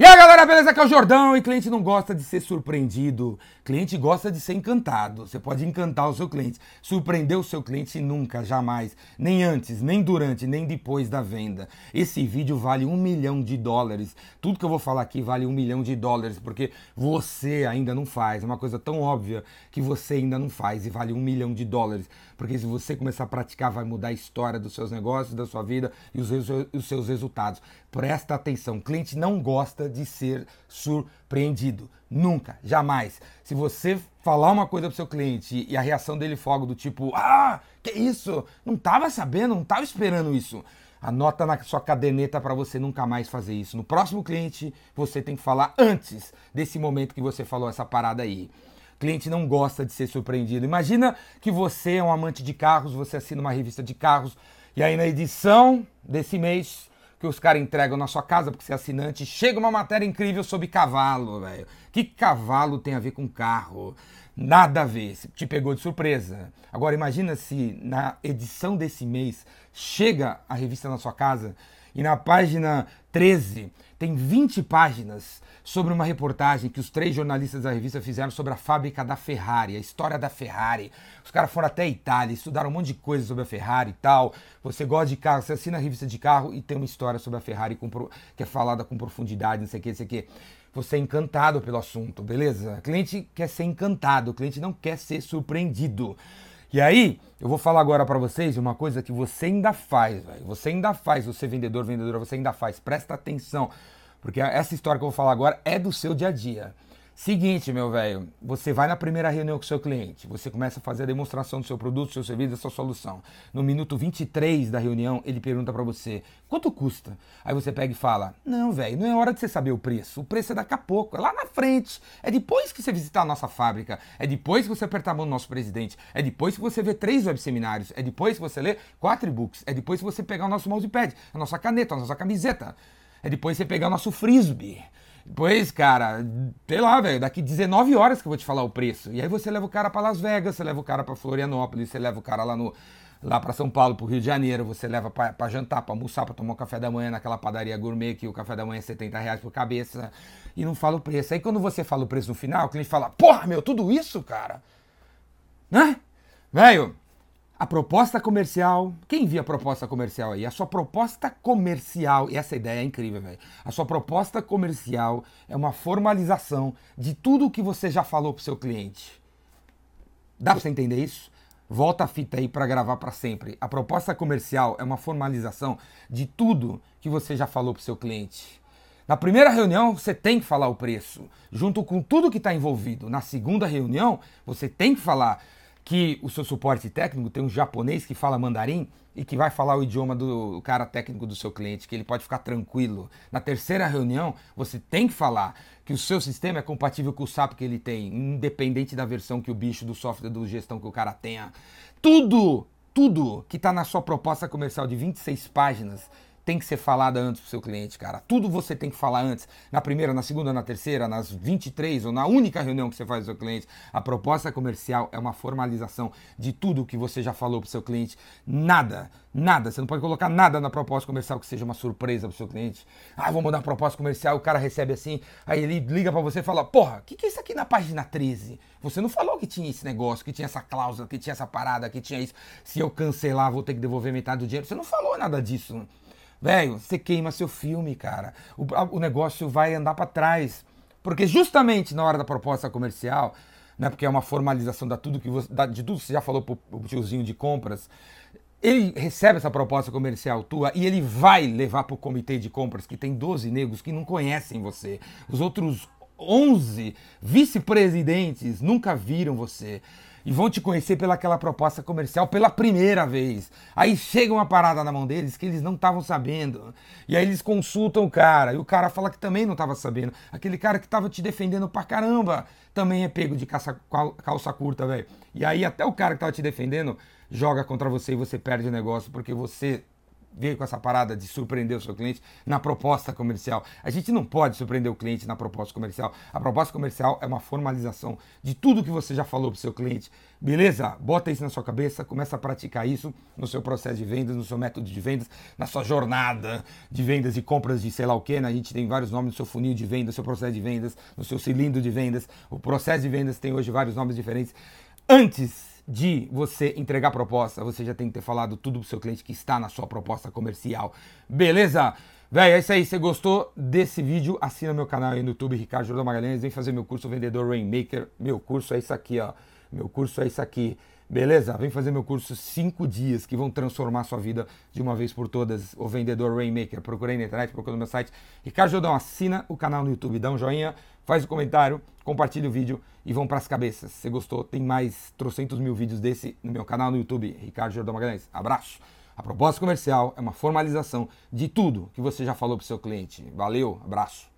E aí galera, beleza? Aqui é o Jordão e cliente não gosta de ser surpreendido, cliente gosta de ser encantado. Você pode encantar o seu cliente, surpreender o seu cliente nunca, jamais, nem antes, nem durante, nem depois da venda. Esse vídeo vale um milhão de dólares. Tudo que eu vou falar aqui vale um milhão de dólares porque você ainda não faz. É uma coisa tão óbvia que você ainda não faz e vale um milhão de dólares. Porque se você começar a praticar, vai mudar a história dos seus negócios, da sua vida e os, seus resultados. Presta atenção, cliente não gosta de ser surpreendido. Nunca, jamais. Se você falar uma coisa pro seu cliente e a reação dele for do tipo, ah, que isso? Não tava sabendo, não tava esperando isso. Anota na sua caderneta para você nunca mais fazer isso. No próximo cliente, você tem que falar antes desse momento que você falou essa parada aí. Cliente não gosta de ser surpreendido. Imagina que você é um amante de carros, você assina uma revista de carros e aí na edição desse mês que os caras entregam na sua casa porque você é assinante, chega uma matéria incrível sobre cavalo, velho. Que cavalo tem a ver com carro? Nada a ver, te pegou de surpresa. Agora imagina se na edição desse mês chega a revista na sua casa e na página 13 tem 20 páginas sobre uma reportagem que os três jornalistas da revista fizeram sobre a fábrica da Ferrari, a história da Ferrari. Os caras foram até a Itália, estudaram um monte de coisa sobre a Ferrari e tal. Você gosta de carro, você assina a revista de carro e tem uma história sobre a Ferrari que é falada com profundidade, não sei o que, não sei o que. Você é encantado pelo assunto, beleza? O cliente quer ser encantado, o cliente não quer ser surpreendido. E aí, eu vou falar agora para vocês uma coisa que você ainda faz, véio. você ainda faz, você vendedor, vendedora, você ainda faz. Presta atenção, porque essa história que eu vou falar agora é do seu dia a dia. Seguinte, meu velho, você vai na primeira reunião com o seu cliente, você começa a fazer a demonstração do seu produto, do seu serviço, da sua solução. No minuto 23 da reunião, ele pergunta para você: "Quanto custa?". Aí você pega e fala: "Não, velho, não é hora de você saber o preço. O preço é daqui a pouco, é lá na frente. É depois que você visitar a nossa fábrica, é depois que você apertar a mão do nosso presidente, é depois que você ver três web seminários, é depois que você ler quatro e-books, é depois que você pegar o nosso mousepad, a nossa caneta, a nossa camiseta, é depois que você pegar o nosso frisbee". Pois, cara, sei lá, velho, daqui 19 horas que eu vou te falar o preço. E aí você leva o cara para Las Vegas, você leva o cara para Florianópolis, você leva o cara lá no lá para São Paulo, pro Rio de Janeiro, você leva para jantar, para almoçar, para tomar um café da manhã naquela padaria gourmet que o café da manhã é 70 reais por cabeça e não fala o preço. Aí quando você fala o preço no final, o cliente fala, porra, meu, tudo isso, cara? Né? Velho, a proposta comercial. Quem via a proposta comercial aí? A sua proposta comercial, e essa ideia é incrível, velho. A sua proposta comercial é uma formalização de tudo o que você já falou pro seu cliente. Dá pra você entender isso? Volta a fita aí para gravar para sempre. A proposta comercial é uma formalização de tudo que você já falou pro seu cliente. Na primeira reunião, você tem que falar o preço, junto com tudo que está envolvido. Na segunda reunião, você tem que falar que o seu suporte técnico tem um japonês que fala mandarim e que vai falar o idioma do cara técnico do seu cliente, que ele pode ficar tranquilo. Na terceira reunião, você tem que falar que o seu sistema é compatível com o SAP que ele tem, independente da versão que o bicho do software do gestão que o cara tenha. Tudo, tudo que está na sua proposta comercial de 26 páginas tem que ser falada antes pro seu cliente, cara. Tudo você tem que falar antes. Na primeira, na segunda, na terceira, nas 23 ou na única reunião que você faz com seu cliente. A proposta comercial é uma formalização de tudo que você já falou pro seu cliente. Nada, nada. Você não pode colocar nada na proposta comercial que seja uma surpresa pro seu cliente. Ah, vou mudar a proposta comercial, o cara recebe assim, aí ele liga para você e fala: "Porra, o que, que é isso aqui na página 13? Você não falou que tinha esse negócio, que tinha essa cláusula, que tinha essa parada, que tinha isso. Se eu cancelar, vou ter que devolver metade do dinheiro. Você não falou nada disso. Velho, você queima seu filme, cara. O, o negócio vai andar para trás. Porque justamente na hora da proposta comercial, né, porque é uma formalização da tudo que você, da, de tudo que você já falou pro, tiozinho de compras, ele recebe essa proposta comercial tua e ele vai levar pro comitê de compras, que tem 12 negros que não conhecem você. Os outros 11 vice-presidentes nunca viram você e vão te conhecer pelaquela proposta comercial pela primeira vez. Aí chega uma parada na mão deles que eles não estavam sabendo. E aí eles consultam o cara, e o cara fala que também não estava sabendo. Aquele cara que estava te defendendo pra caramba também é pego de calça, calça curta, velho. E aí até o cara que estava te defendendo joga contra você e você perde o negócio porque você veio com essa parada de surpreender o seu cliente na proposta comercial. A gente não pode surpreender o cliente na proposta comercial. A proposta comercial é uma formalização de tudo que você já falou para o seu cliente. Beleza? Bota isso na sua cabeça, começa a praticar isso no seu processo de vendas, no seu método de vendas, na sua jornada de vendas e compras de sei lá o que. Né? A gente tem vários nomes no seu funil de vendas, no seu processo de vendas, no seu cilindro de vendas. O processo de vendas tem hoje vários nomes diferentes. Antes de você entregar proposta, você já tem que ter falado tudo pro seu cliente que está na sua proposta comercial. Beleza? Véi, é isso aí. Se gostou desse vídeo, assina meu canal aí no YouTube, Ricardo Jordão Magalhães. Vem fazer meu curso Vendedor Rainmaker. Meu curso é isso aqui, ó. Meu curso é isso aqui. Beleza? Vem fazer meu curso 5 dias que vão transformar sua vida de uma vez por todas. O Vendedor Rainmaker. Procurei na internet, procura no meu site. Ricardo Jordão, assina o canal no YouTube, dá um joinha, faz o um comentário, compartilha o vídeo e vão para as cabeças. Se gostou, tem mais trocentos mil vídeos desse no meu canal no YouTube, Ricardo Jordão Magalhães. Abraço! A proposta comercial é uma formalização de tudo que você já falou para o seu cliente. Valeu, abraço!